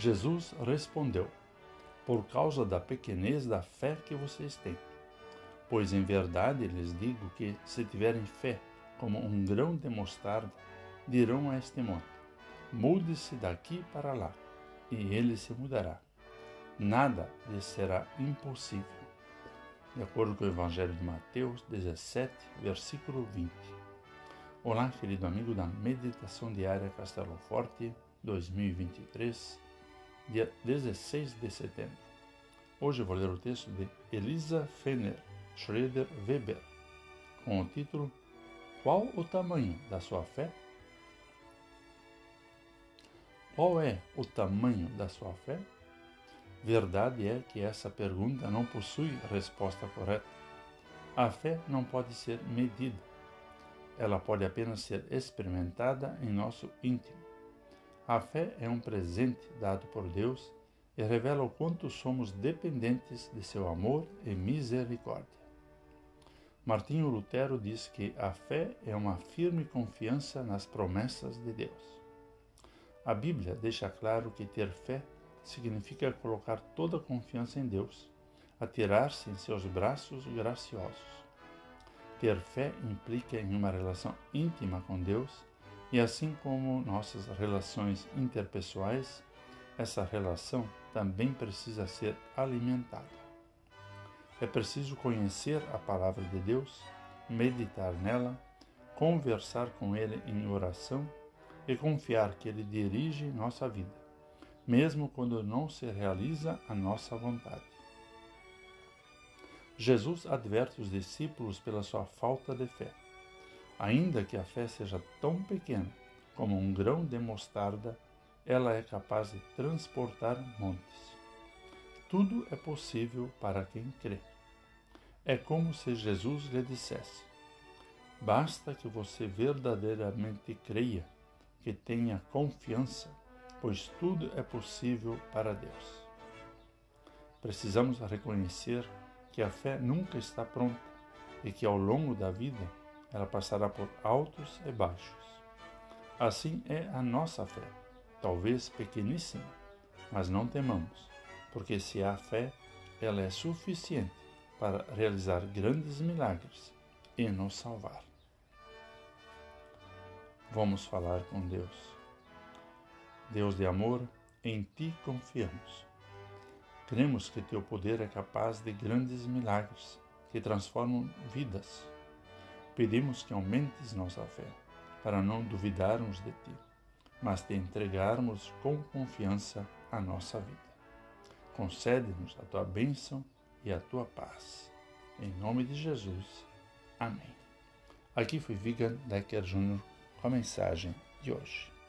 Jesus respondeu: Por causa da pequenez da fé que vocês têm. Pois em verdade lhes digo que, se tiverem fé como um grão de mostarda, dirão a este monte: Mude-se daqui para lá, e ele se mudará. Nada lhes será impossível. De acordo com o Evangelho de Mateus 17, versículo 20. Olá, querido amigo da Meditação Diária Castelo Forte 2023, dia 16 de setembro. Hoje vou ler o texto de Elisa Fenner Schroeder Weber, com o título Qual o tamanho da sua fé? Qual é o tamanho da sua fé? Verdade é que essa pergunta não possui resposta correta. A fé não pode ser medida. Ela pode apenas ser experimentada em nosso íntimo. A fé é um presente dado por Deus e revela o quanto somos dependentes de seu amor e misericórdia. Martinho Lutero diz que a fé é uma firme confiança nas promessas de Deus. A Bíblia deixa claro que ter fé significa colocar toda a confiança em Deus, atirar-se em seus braços graciosos. Ter fé implica em uma relação íntima com Deus e, assim como nossas relações interpessoais, essa relação também precisa ser alimentada. É preciso conhecer a palavra de Deus, meditar nela, conversar com Ele em oração e confiar que Ele dirige nossa vida, mesmo quando não se realiza a nossa vontade. Jesus adverte os discípulos pela sua falta de fé. Ainda que a fé seja tão pequena como um grão de mostarda, ela é capaz de transportar montes. Tudo é possível para quem crê. É como se Jesus lhe dissesse: Basta que você verdadeiramente creia que tenha confiança, pois tudo é possível para Deus. Precisamos reconhecer que a fé nunca está pronta e que ao longo da vida ela passará por altos e baixos. Assim é a nossa fé, talvez pequeníssima, mas não temamos, porque se há fé, ela é suficiente para realizar grandes milagres e nos salvar. Vamos falar com Deus. Deus de amor, em ti confiamos. Cremos que teu poder é capaz de grandes milagres que transformam vidas. Pedimos que aumentes nossa fé, para não duvidarmos de ti, mas te entregarmos com confiança a nossa vida. Concede-nos a tua bênção e a tua paz. Em nome de Jesus. Amém. Aqui foi Vigan Decker Jr com a mensagem de hoje.